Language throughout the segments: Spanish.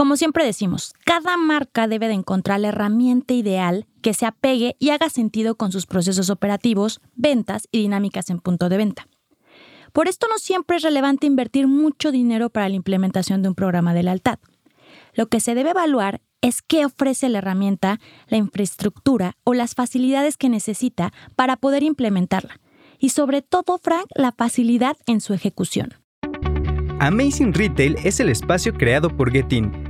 Como siempre decimos, cada marca debe de encontrar la herramienta ideal que se apegue y haga sentido con sus procesos operativos, ventas y dinámicas en punto de venta. Por esto no siempre es relevante invertir mucho dinero para la implementación de un programa de lealtad. Lo que se debe evaluar es qué ofrece la herramienta, la infraestructura o las facilidades que necesita para poder implementarla. Y sobre todo, Frank, la facilidad en su ejecución. Amazing Retail es el espacio creado por Getin,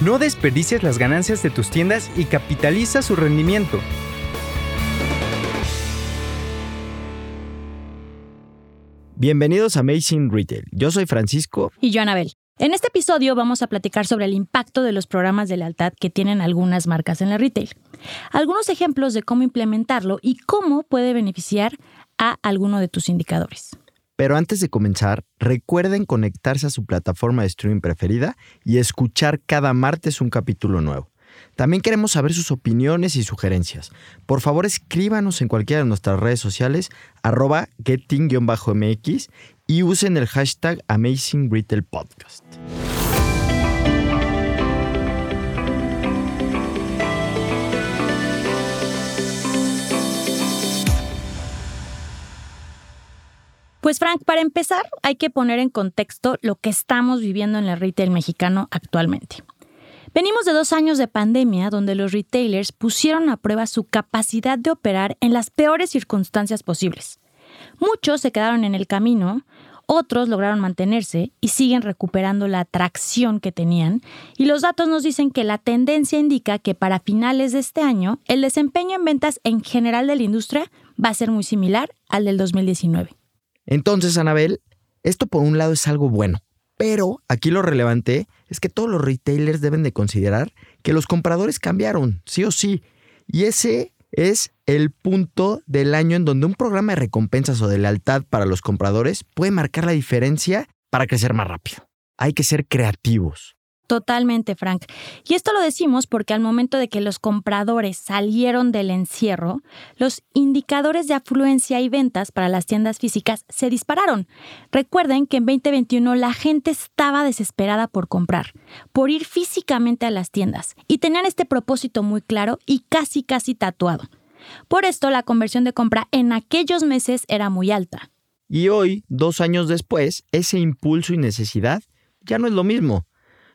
No desperdicies las ganancias de tus tiendas y capitaliza su rendimiento. Bienvenidos a Amazing Retail. Yo soy Francisco. Y yo, Anabel. En este episodio vamos a platicar sobre el impacto de los programas de lealtad que tienen algunas marcas en la retail. Algunos ejemplos de cómo implementarlo y cómo puede beneficiar a alguno de tus indicadores. Pero antes de comenzar, recuerden conectarse a su plataforma de streaming preferida y escuchar cada martes un capítulo nuevo. También queremos saber sus opiniones y sugerencias. Por favor, escríbanos en cualquiera de nuestras redes sociales, arroba getting-mx y usen el hashtag Amazing Retail Podcast. Pues Frank, para empezar hay que poner en contexto lo que estamos viviendo en el retail mexicano actualmente. Venimos de dos años de pandemia donde los retailers pusieron a prueba su capacidad de operar en las peores circunstancias posibles. Muchos se quedaron en el camino, otros lograron mantenerse y siguen recuperando la atracción que tenían, y los datos nos dicen que la tendencia indica que para finales de este año el desempeño en ventas en general de la industria va a ser muy similar al del 2019. Entonces, Anabel, esto por un lado es algo bueno, pero aquí lo relevante es que todos los retailers deben de considerar que los compradores cambiaron, sí o sí, y ese es el punto del año en donde un programa de recompensas o de lealtad para los compradores puede marcar la diferencia para crecer más rápido. Hay que ser creativos. Totalmente, Frank. Y esto lo decimos porque al momento de que los compradores salieron del encierro, los indicadores de afluencia y ventas para las tiendas físicas se dispararon. Recuerden que en 2021 la gente estaba desesperada por comprar, por ir físicamente a las tiendas, y tenían este propósito muy claro y casi casi tatuado. Por esto la conversión de compra en aquellos meses era muy alta. Y hoy, dos años después, ese impulso y necesidad ya no es lo mismo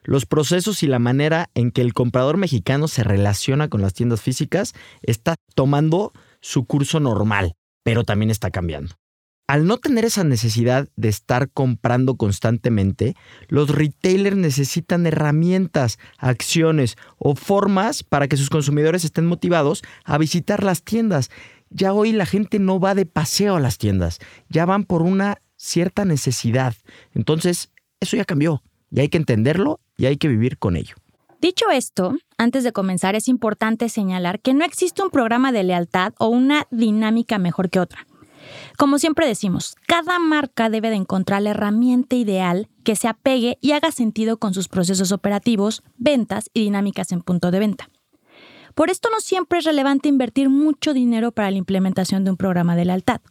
los procesos y la manera en que el comprador mexicano se relaciona con las tiendas físicas está tomando su curso normal, pero también está cambiando. Al no tener esa necesidad de estar comprando constantemente, los retailers necesitan herramientas, acciones o formas para que sus consumidores estén motivados a visitar las tiendas. Ya hoy la gente no va de paseo a las tiendas, ya van por una cierta necesidad. Entonces, eso ya cambió y hay que entenderlo y hay que vivir con ello. Dicho esto, antes de comenzar es importante señalar que no existe un programa de lealtad o una dinámica mejor que otra. Como siempre decimos, cada marca debe de encontrar la herramienta ideal que se apegue y haga sentido con sus procesos operativos, ventas y dinámicas en punto de venta. Por esto no siempre es relevante invertir mucho dinero para la implementación de un programa de lealtad.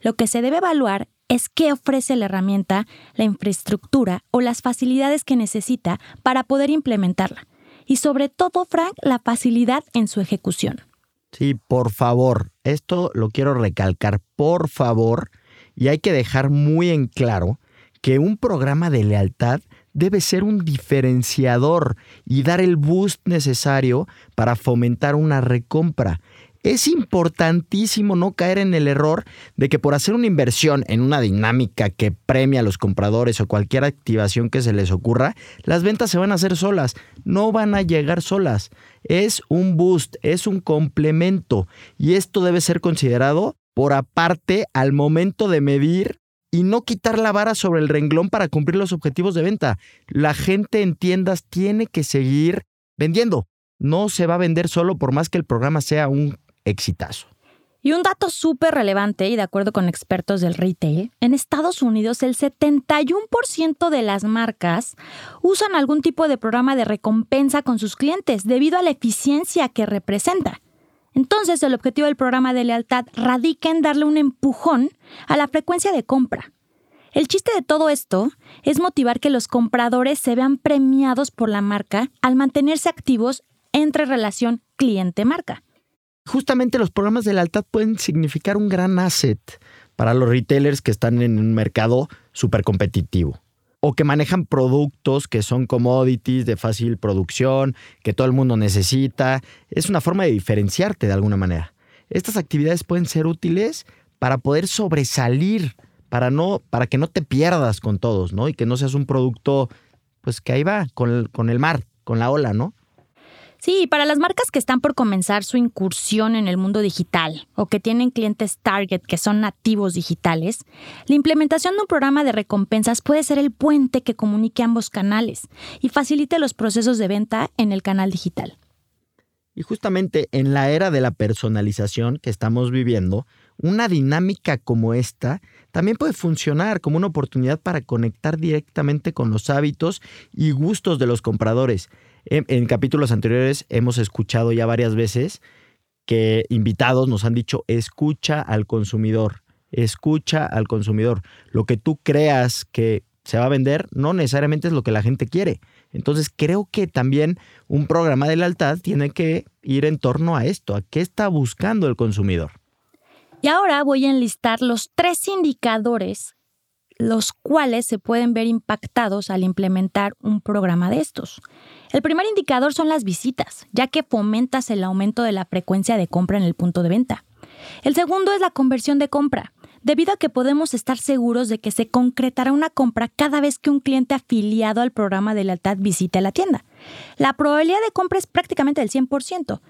Lo que se debe evaluar es qué ofrece la herramienta, la infraestructura o las facilidades que necesita para poder implementarla. Y sobre todo, Frank, la facilidad en su ejecución. Sí, por favor, esto lo quiero recalcar, por favor, y hay que dejar muy en claro que un programa de lealtad debe ser un diferenciador y dar el boost necesario para fomentar una recompra. Es importantísimo no caer en el error de que por hacer una inversión en una dinámica que premia a los compradores o cualquier activación que se les ocurra, las ventas se van a hacer solas, no van a llegar solas. Es un boost, es un complemento y esto debe ser considerado por aparte al momento de medir y no quitar la vara sobre el renglón para cumplir los objetivos de venta. La gente en tiendas tiene que seguir vendiendo. no se va a vender solo por más que el programa sea un exitazo. Y un dato súper relevante, y de acuerdo con expertos del retail, en Estados Unidos el 71% de las marcas usan algún tipo de programa de recompensa con sus clientes debido a la eficiencia que representa. Entonces el objetivo del programa de lealtad radica en darle un empujón a la frecuencia de compra. El chiste de todo esto es motivar que los compradores se vean premiados por la marca al mantenerse activos entre relación cliente-marca. Justamente los programas de lealtad pueden significar un gran asset para los retailers que están en un mercado súper competitivo o que manejan productos que son commodities de fácil producción, que todo el mundo necesita. Es una forma de diferenciarte de alguna manera. Estas actividades pueden ser útiles para poder sobresalir, para, no, para que no te pierdas con todos, ¿no? Y que no seas un producto, pues que ahí va, con con el mar, con la ola, ¿no? Sí, para las marcas que están por comenzar su incursión en el mundo digital o que tienen clientes target que son nativos digitales, la implementación de un programa de recompensas puede ser el puente que comunique ambos canales y facilite los procesos de venta en el canal digital. Y justamente en la era de la personalización que estamos viviendo, una dinámica como esta también puede funcionar como una oportunidad para conectar directamente con los hábitos y gustos de los compradores en, capítulos anteriores hemos escuchado ya varias veces que invitados nos han dicho, escucha al consumidor, escucha al consumidor. Lo que tú creas que se va a vender no necesariamente es lo que la gente quiere. Entonces creo que también un programa de lealtad tiene que ir en torno a esto, a qué está buscando el consumidor. Y ahora voy a enlistar los tres indicadores los cuales se pueden ver impactados al implementar un programa de estos. El primer indicador son las visitas, ya que fomentas el aumento de la frecuencia de compra en el punto de venta. El segundo es la conversión de compra, debido a que podemos estar seguros de que se concretará una compra cada vez que un cliente afiliado al programa de lealtad visite la tienda. La probabilidad de compra es prácticamente del 100%.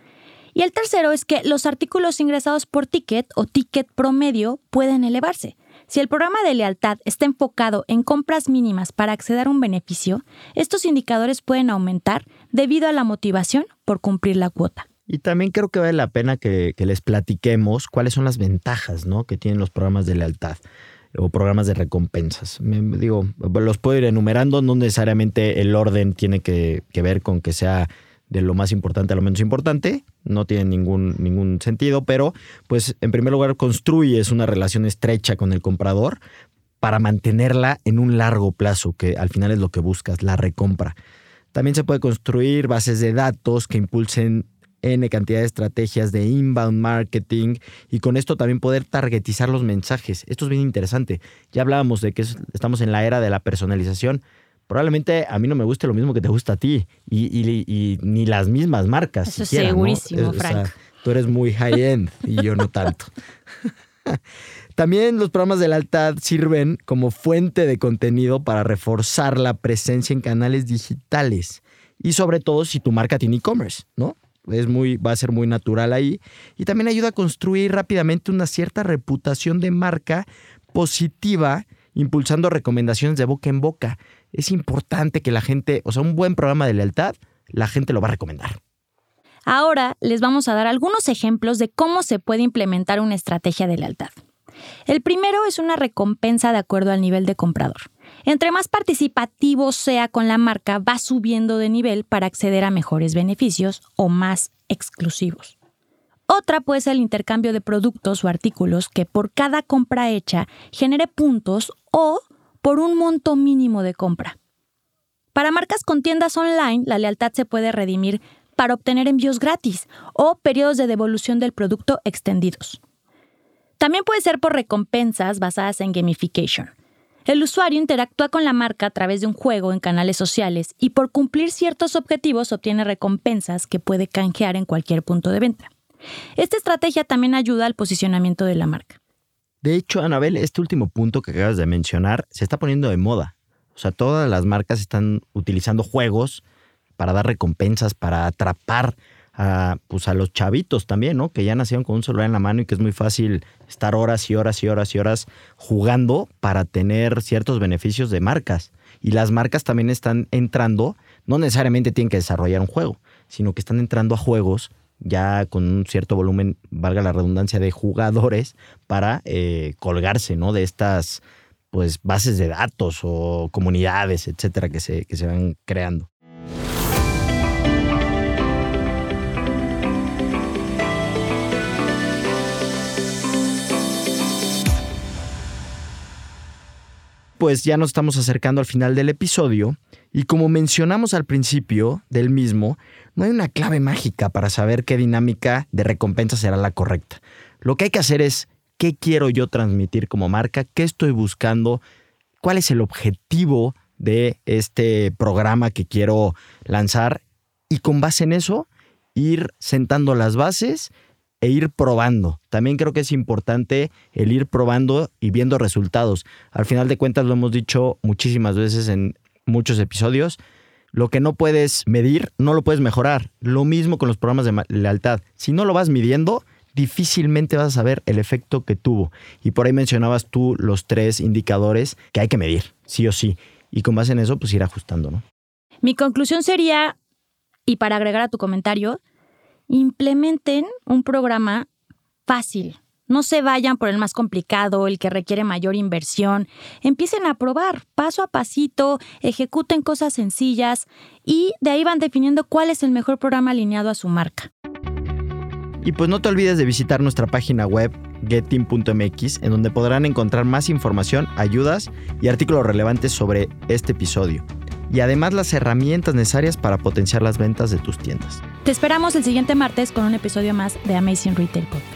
Y el tercero es que los artículos ingresados por ticket o ticket promedio pueden elevarse. Si el programa de lealtad está enfocado en compras mínimas para acceder a un beneficio, estos indicadores pueden aumentar debido a la motivación por cumplir la cuota. Y también creo que vale la pena que, les platiquemos cuáles son las ventajas ¿no? que tienen los programas de lealtad o programas de recompensas. Me, digo, los puedo ir enumerando, no necesariamente el orden tiene que, que ver con que sea de lo más importante a lo menos importante, no tiene ningún, ningún sentido, pero pues en primer lugar construyes una relación estrecha con el comprador para mantenerla en un largo plazo, que al final es lo que buscas, la recompra. También se puede construir bases de datos que impulsen N cantidad de estrategias de inbound marketing y con esto también poder targetizar los mensajes. Esto es bien interesante. Ya hablábamos de que estamos en la era de la personalización probablemente a mí no me guste lo mismo que te gusta a ti y, ni las mismas marcas. Eso es segurísimo, Frank. tú eres muy high-end y yo no tanto. También los programas de lealtad sirven como fuente de contenido para reforzar la presencia en canales digitales y sobre todo si tu marca tiene e-commerce, ¿no? Es muy, va a ser muy natural ahí. Y también ayuda a construir rápidamente una cierta reputación de marca positiva, impulsando recomendaciones de boca en boca es importante que la gente, o sea, un buen programa de lealtad, la gente lo va a recomendar. Ahora les vamos a dar algunos ejemplos de cómo se puede implementar una estrategia de lealtad. El primero es una recompensa de acuerdo al nivel de comprador. Entre más participativo sea con la marca, va subiendo de nivel para acceder a mejores beneficios o más exclusivos. Otra puede ser el intercambio de productos o artículos que por cada compra hecha genere puntos o por un monto mínimo de compra. Para marcas con tiendas online, la lealtad se puede redimir para obtener envíos gratis o periodos de devolución del producto extendidos. También puede ser por recompensas basadas en gamification. El usuario interactúa con la marca a través de un juego en canales sociales y por cumplir ciertos objetivos obtiene recompensas que puede canjear en cualquier punto de venta. Esta estrategia también ayuda al posicionamiento de la marca. De hecho, Anabel, este último punto que acabas de mencionar se está poniendo de moda. O sea, todas las marcas están utilizando juegos para dar recompensas, para atrapar a, pues a los chavitos también, ¿no? Que ya nacieron con un celular en la mano y que es muy fácil estar horas y horas y horas y horas jugando para tener ciertos beneficios de marcas. Y las marcas también están entrando, no necesariamente tienen que desarrollar un juego, sino que están entrando a juegos ya con un cierto volumen, valga la redundancia, de jugadores para eh, colgarse ¿no? de estas pues, bases de datos o comunidades, etcétera, que se, que se van creando. pues ya nos estamos acercando al final del episodio y como mencionamos al principio del mismo, no hay una clave mágica para saber qué dinámica de recompensa será la correcta. Lo que hay que hacer es qué quiero yo transmitir como marca, qué estoy buscando, cuál es el objetivo de este programa que quiero lanzar y con base en eso ir sentando las bases e ir probando. También creo que es importante el ir probando y viendo resultados. Al final de cuentas lo hemos dicho muchísimas veces en muchos episodios. Lo que no puedes medir, no lo puedes mejorar. Lo mismo con los programas de lealtad. Si no lo vas midiendo, difícilmente vas a saber el efecto que tuvo. Y por ahí mencionabas tú los tres indicadores que hay que medir, sí o sí. Y con base en eso, pues ir ajustando, ¿no? Mi conclusión sería, y para agregar a tu comentario, implementen un programa fácil. No se vayan por el más complicado, el que requiere mayor inversión. Empiecen a probar paso a pasito, ejecuten cosas sencillas y de ahí van definiendo cuál es el mejor programa alineado a su marca. Y pues no te olvides de visitar nuestra página web getteam.mx en donde podrán encontrar más información, ayudas y artículos relevantes sobre este episodio y además las herramientas necesarias para potenciar las ventas de tus tiendas. Te esperamos el siguiente martes con un episodio más de Amazing Retail Podcast.